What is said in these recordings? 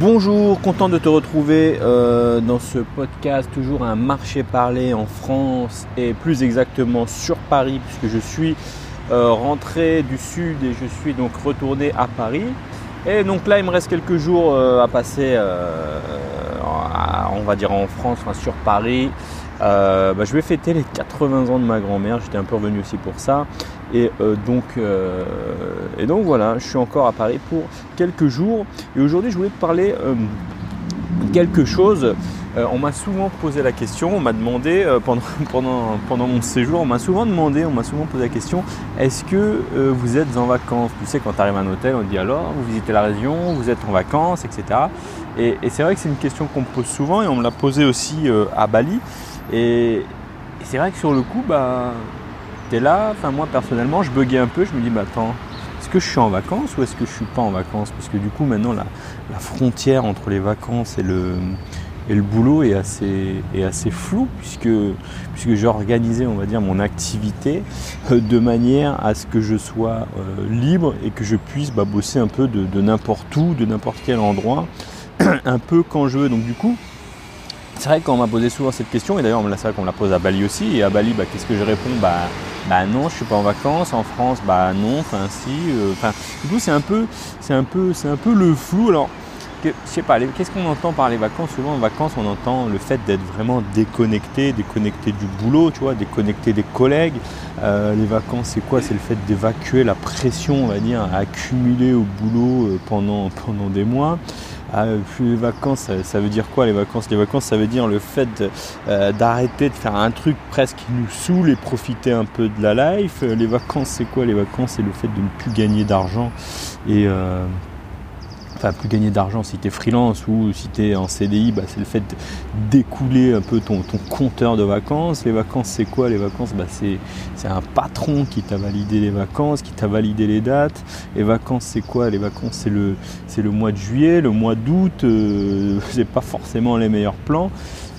Bonjour, content de te retrouver euh, dans ce podcast, toujours un marché parlé en France et plus exactement sur Paris puisque je suis euh, rentré du sud et je suis donc retourné à Paris. Et donc là il me reste quelques jours euh, à passer, on va dire en France, sur Paris. Bah, je vais fêter les 80 ans de ma grand-mère, j'étais un peu revenu aussi pour ça. Et, euh, donc, euh, et donc voilà, je suis encore à Paris pour quelques jours. Et aujourd'hui, je voulais te parler euh, quelque chose. on m'a souvent posé la question, on m'a demandé pendant, pendant, pendant mon séjour, on m'a souvent demandé, on m'a souvent posé la question, est-ce que vous êtes en vacances? Tu sais, quand tu arrives à un hôtel, on te dit alors, vous visitez la région, vous êtes en vacances, etc. Et, c'est vrai que c'est une question qu'on me pose souvent et on me l'a posé aussi à Bali. Et, c'est vrai que sur le coup, bah, t'es là, enfin moi personnellement je buguais un peu, je me dis bah attends, est-ce que je suis en vacances ou est-ce que je suis pas en vacances? Parce que du coup maintenant la, frontière entre les vacances et le, et le boulot est assez, est assez floue puisque, puisque j'ai organisé on va dire mon activité euh, de manière à ce que je sois euh, libre et que je puisse bah, bosser un peu de, de n'importe où, de n'importe quel endroit, un peu quand je veux. Donc du coup, c'est vrai qu'on m'a posé souvent cette question, et d'ailleurs c'est vrai qu'on la pose à Bali aussi, et à Bali, bah, qu'est-ce que je réponds? Bah, bah non, je suis pas en vacances, en France, bah non, enfin si, euh, enfin, du coup c'est un peu, c'est un peu, c'est un peu le flou. Alors, je sais pas, qu'est-ce qu'on entend par les vacances? Souvent en vacances, on entend le fait d'être vraiment déconnecté, déconnecté du boulot, tu vois, déconnecté des collègues. Euh, les vacances, c'est quoi? C'est le fait d'évacuer la pression, on va dire, accumulée au boulot euh, pendant, pendant des mois. Ah, les vacances, ça, veut dire quoi les vacances? Les vacances, ça veut dire le fait euh, d'arrêter de faire un truc presque qui nous saoule et profiter un peu de la life. Les vacances, c'est quoi? Les vacances, c'est le fait de ne plus gagner d'argent. Et euh, plus gagner d'argent si tu freelance ou si tu en CDI, bah, c'est le fait d'écouler un peu ton, compteur de vacances. Les vacances, c'est quoi? Les vacances, bah, c'est, un patron qui t'a validé les vacances, qui t'a validé les dates. Les vacances, c'est quoi? Les vacances, c'est le, c'est le mois de juillet, le mois d'août, euh, c'est pas forcément les meilleurs plans.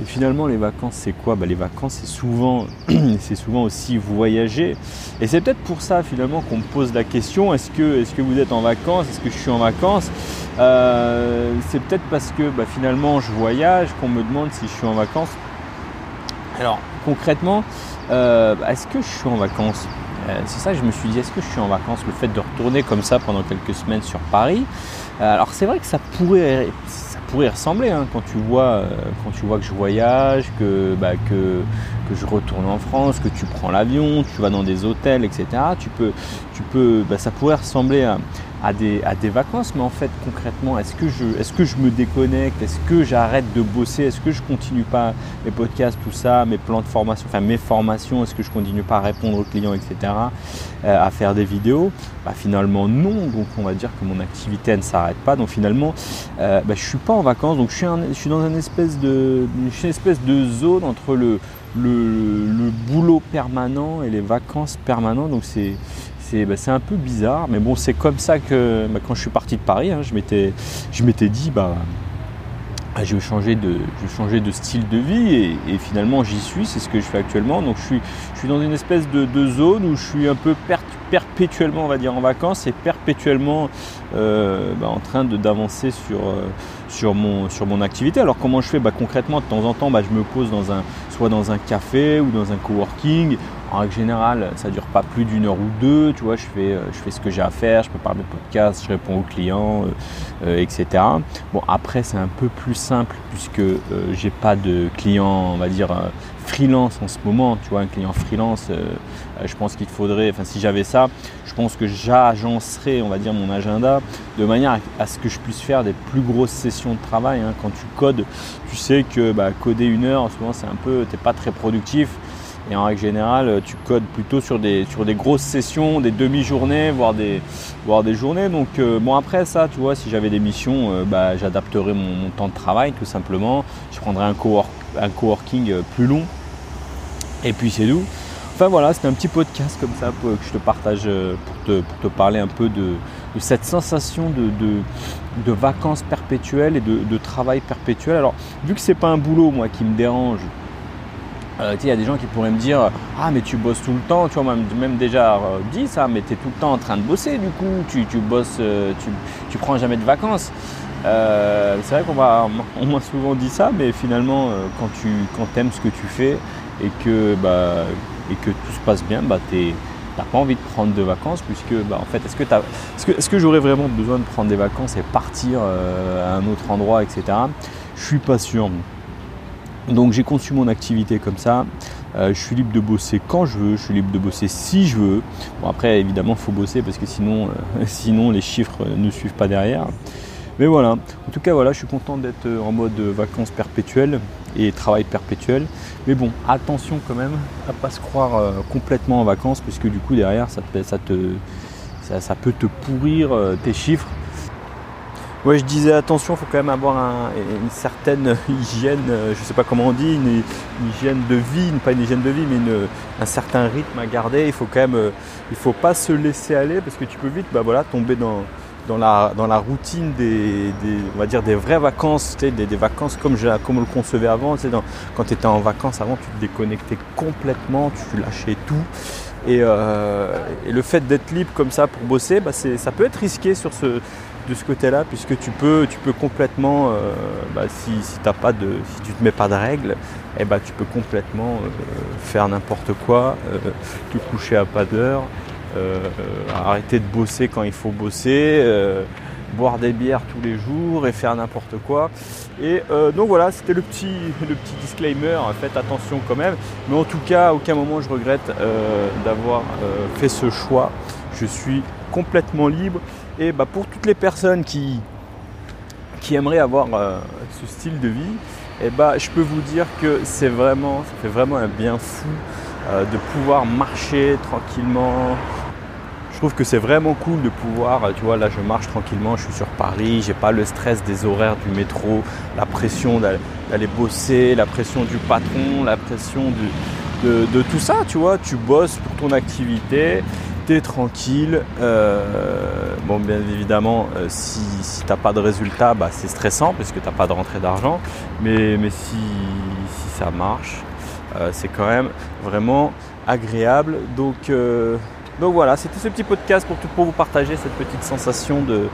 Et finalement, les vacances, c'est quoi? Bah, Les vacances, c'est souvent, souvent aussi voyager. Et c'est peut-être pour ça, finalement, qu'on me pose la question est-ce que, est-ce que vous êtes en vacances? Est-ce que je suis en vacances? Euh, C'est peut-être parce que bah, finalement, je voyage qu'on me demande si je suis en vacances. Alors, concrètement, euh, est-ce que je suis en vacances? Euh, c'est ça je me suis dit, est-ce que je suis en vacances? Le fait de retourner comme ça pendant quelques semaines sur Paris? alors c'est vrai que ça pourrait, pourrait ressembler hein, quand, tu vois, euh, quand tu vois que je voyage, que, bah, que, que, je retourne en France, que tu prends l'avion, tu vas dans des hôtels, etc. Tu peux, tu peux, bah, ça pourrait ressembler à, à des, à des vacances, mais en fait concrètement, est-ce que, je, est que je me déconnecte? Est-ce que j'arrête de bosser? Est-ce que je continue pas mes podcasts, tout ça, mes plans de formation, enfin mes formations? Est-ce que je continue pas à répondre aux clients, etc. Euh, à faire des vidéos? Bah, Finalement non, donc on va dire que mon activité ne s'arrête pas. Donc finalement, euh, bah, je suis pas en vacances, donc je suis, je suis dans une espèce, de, une espèce de zone entre le, le, le boulot permanent et les vacances permanentes. Donc c'est bah, c'est un peu bizarre, mais bon, c'est comme ça que bah, quand je suis parti de Paris, hein, je m'étais dit, bah, ah, je vais changer de, changer de style de vie et, finalement j'y suis, c'est ce que je fais actuellement. Donc je suis, je suis dans une espèce de, zone où je suis un peu perpétuellement, on va dire, en vacances et perpétuellement euh, en train d'avancer sur, euh, sur, mon, sur mon activité. Alors comment je fais? Concrètement, de temps en temps, je me pose dans un, soit dans un café ou dans un coworking en règle générale, ça dure pas plus d'une heure ou deux. Tu vois, je fais, euh, je fais ce que j'ai à faire, je prépare mes podcasts, je réponds aux clients, euh, euh, etc. Bon, après, c'est un peu plus simple puisque j'ai pas de clients, on va dire, freelance en ce moment. Tu vois, un client freelance, je pense qu'il faudrait, enfin, si j'avais ça, je pense que j'agencerais, on va dire, mon agenda de manière à, ce que je puisse faire des plus grosses sessions de travail. Hein. Quand tu codes, tu sais que bah, coder une heure, souvent, c'est un peu, t'es pas très productif. Et en règle générale, tu codes plutôt sur des, sur des grosses sessions, des demi-journées, voire des, voire des journées. Donc euh, bon après ça, tu vois, si j'avais des missions, euh, bah, j'adapterais mon, temps de travail tout simplement. Je prendrais un, un coworking euh, plus long. Et puis c'est tout Enfin voilà, c'était un petit podcast comme ça pour, que je te partage pour te, pour te parler un peu de, cette sensation de, de, vacances perpétuelles et de, travail perpétuel. Alors, vu que c'est pas un boulot moi qui me dérange, euh, il y a des gens qui pourraient me dire Ah, mais tu bosses tout le temps, tu vois, même, déjà euh, dit ça, mais tu es tout le temps en train de bosser, du coup, tu, bosses, euh, tu, prends jamais de vacances. c'est vrai qu'on m'a souvent dit ça, mais finalement, quand tu quand aimes ce que tu fais et que, bah, et que tout se passe bien, bah, tu n'as pas envie de prendre de vacances, puisque, bah, en fait, est-ce que, est -ce que, que j'aurais vraiment besoin de prendre des vacances et partir à un autre endroit, etc. Je suis pas sûr. Donc j'ai conçu mon activité comme ça. Euh, je suis libre de bosser quand je veux, je suis libre de bosser si je veux. Bon après évidemment il faut bosser parce que sinon, euh, sinon les chiffres ne suivent pas derrière. Mais voilà, en tout cas voilà, je suis content d'être en mode vacances perpétuelles et travail perpétuel. Mais bon, attention quand même à pas se croire euh, complètement en vacances puisque du coup derrière ça peut te pourrir tes chiffres Ouais, je disais attention, il faut quand même avoir une certaine hygiène, euh, je ne sais pas comment on dit, une, hygiène de vie, pas une hygiène de vie, mais un certain rythme à garder. Il faut quand même, euh, il faut pas se laisser aller parce que tu peux vite, bah voilà, tomber dans, dans la, dans la routine des, on va dire des vraies vacances, des, des, vacances comme, je, comme on le concevait avant. quand tu étais en vacances avant, tu te déconnectais complètement, tu lâchais tout. Et, euh, et le fait d'être libre comme ça pour bosser, bah ça peut être risqué sur ce, de ce côté-là, puisque tu peux, tu peux complètement, euh, bah, si, si, pas de, si tu ne te mets pas de règles, eh bah, tu peux complètement euh, faire n'importe quoi, euh, te coucher à pas d'heure, arrêter de bosser quand il faut bosser, boire des bières tous les jours et faire n'importe quoi. Et donc voilà, c'était le petit, le petit disclaimer, faites attention quand même. Mais en tout cas, à aucun moment je regrette d'avoir fait ce choix. Je suis complètement libre bah, pour toutes les personnes qui, qui aimeraient avoir euh, ce style de vie, eh bah, je peux vous dire que c'est vraiment, ça fait vraiment un bien fou euh, de pouvoir marcher tranquillement. Je trouve que c'est vraiment cool de pouvoir, tu vois, là je marche tranquillement, je suis sur Paris, j'ai pas le stress des horaires du métro, la pression d'aller bosser, la pression du patron, la pression de, tout ça, tu vois, tu bosses pour ton activité, t'es tranquille. Euh, bon, bien évidemment, euh, si, si t'as pas de résultat, bah, c'est stressant parce que t'as pas de rentrée d'argent. Mais, si, ça marche, euh, c'est quand même vraiment agréable. Donc, donc voilà, c'était ce petit podcast pour, pour vous partager cette petite sensation de,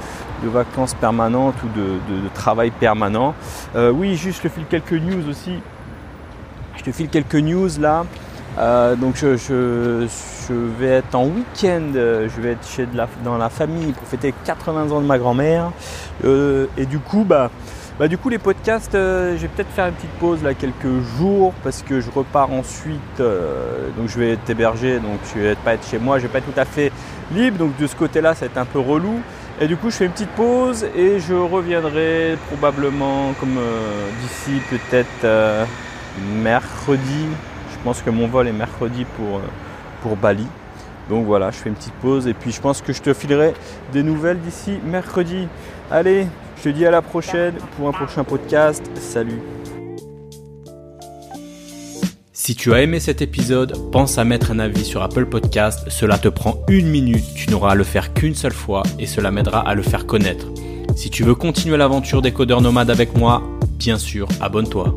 vacances permanentes ou de, travail permanent. oui, juste je te file quelques news aussi. Je te file quelques news là. Euh, donc je, vais être en week-end, euh, je vais être chez dans la famille pour fêter 80 ans de ma grand-mère. Euh, et du coup, bah, bah, du coup les podcasts, je vais peut-être faire une petite pause là quelques jours parce que je repars ensuite. donc je vais être hébergé, donc je vais pas être chez moi, je vais pas être tout à fait libre. Donc de ce côté-là, ça va être un peu relou. Et du coup, je fais une petite pause et je reviendrai probablement comme d'ici peut-être mercredi je pense que mon vol est mercredi pour, euh, pour Bali. Donc voilà, je fais une petite pause et puis je pense que je te filerai des nouvelles d'ici mercredi. Allez, je te dis à la prochaine pour un prochain podcast. Salut si tu as aimé cet épisode, pense à mettre un avis sur Apple Podcast. Cela te prend une minute, tu n'auras à le faire qu'une seule fois et cela m'aidera à le faire connaître. Si tu veux continuer l'aventure des codeurs nomades avec moi, bien sûr, abonne-toi.